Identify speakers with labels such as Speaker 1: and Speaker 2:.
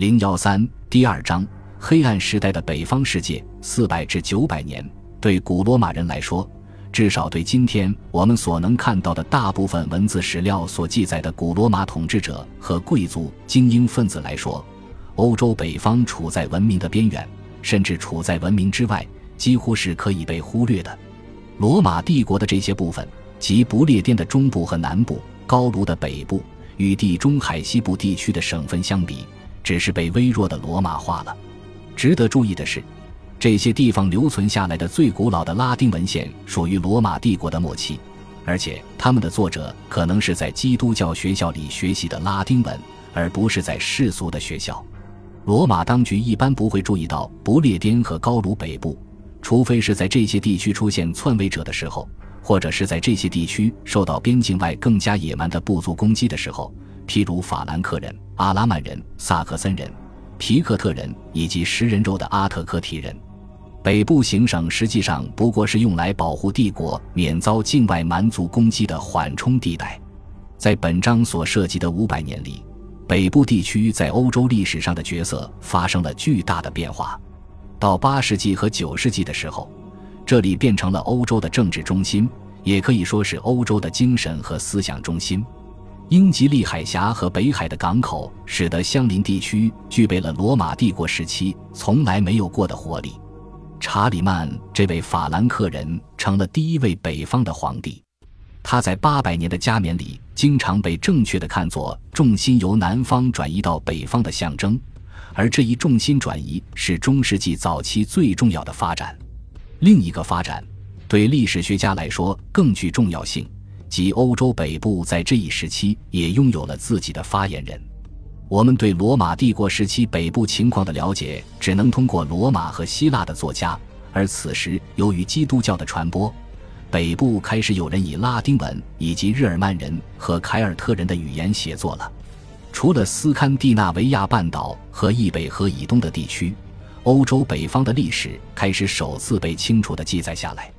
Speaker 1: 零幺三第二章：黑暗时代的北方世界，四百至九百年。对古罗马人来说，至少对今天我们所能看到的大部分文字史料所记载的古罗马统治者和贵族精英分子来说，欧洲北方处在文明的边缘，甚至处在文明之外，几乎是可以被忽略的。罗马帝国的这些部分，即不列颠的中部和南部、高卢的北部，与地中海西部地区的省份相比，只是被微弱的罗马化了。值得注意的是，这些地方留存下来的最古老的拉丁文献属于罗马帝国的末期，而且他们的作者可能是在基督教学校里学习的拉丁文，而不是在世俗的学校。罗马当局一般不会注意到不列颠和高卢北部，除非是在这些地区出现篡位者的时候，或者是在这些地区受到边境外更加野蛮的部族攻击的时候，譬如法兰克人。阿拉曼人、萨克森人、皮克特人以及食人肉的阿特克提人，北部行省实际上不过是用来保护帝国免遭境外蛮族攻击的缓冲地带。在本章所涉及的五百年里，北部地区在欧洲历史上的角色发生了巨大的变化。到八世纪和九世纪的时候，这里变成了欧洲的政治中心，也可以说是欧洲的精神和思想中心。英吉利海峡和北海的港口，使得相邻地区具备了罗马帝国时期从来没有过的活力。查理曼这位法兰克人成了第一位北方的皇帝。他在八百年的加冕礼，经常被正确的看作重心由南方转移到北方的象征，而这一重心转移是中世纪早期最重要的发展。另一个发展，对历史学家来说更具重要性。即欧洲北部在这一时期也拥有了自己的发言人。我们对罗马帝国时期北部情况的了解，只能通过罗马和希腊的作家。而此时，由于基督教的传播，北部开始有人以拉丁文以及日耳曼人和凯尔特人的语言写作了。除了斯堪的纳维亚半岛和易北河以东的地区，欧洲北方的历史开始首次被清楚地记载下来。